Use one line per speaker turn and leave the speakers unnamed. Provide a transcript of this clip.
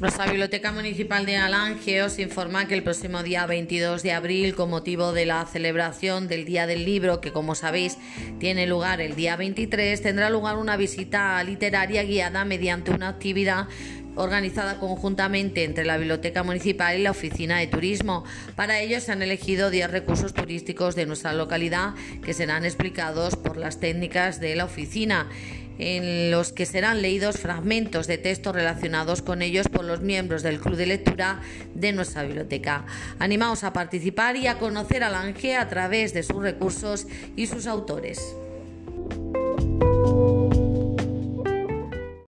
Nuestra Biblioteca Municipal de Alange os informa que el próximo día 22 de abril, con motivo de la celebración del Día del Libro, que como sabéis tiene lugar el día 23, tendrá lugar una visita literaria guiada mediante una actividad organizada conjuntamente entre la Biblioteca Municipal y la Oficina de Turismo. Para ello se han elegido 10 recursos turísticos de nuestra localidad que serán explicados por las técnicas de la oficina en los que serán leídos fragmentos de texto relacionados con ellos por los miembros del club de lectura de nuestra biblioteca. Animaos a participar y a conocer a Lange a través de sus recursos y sus autores.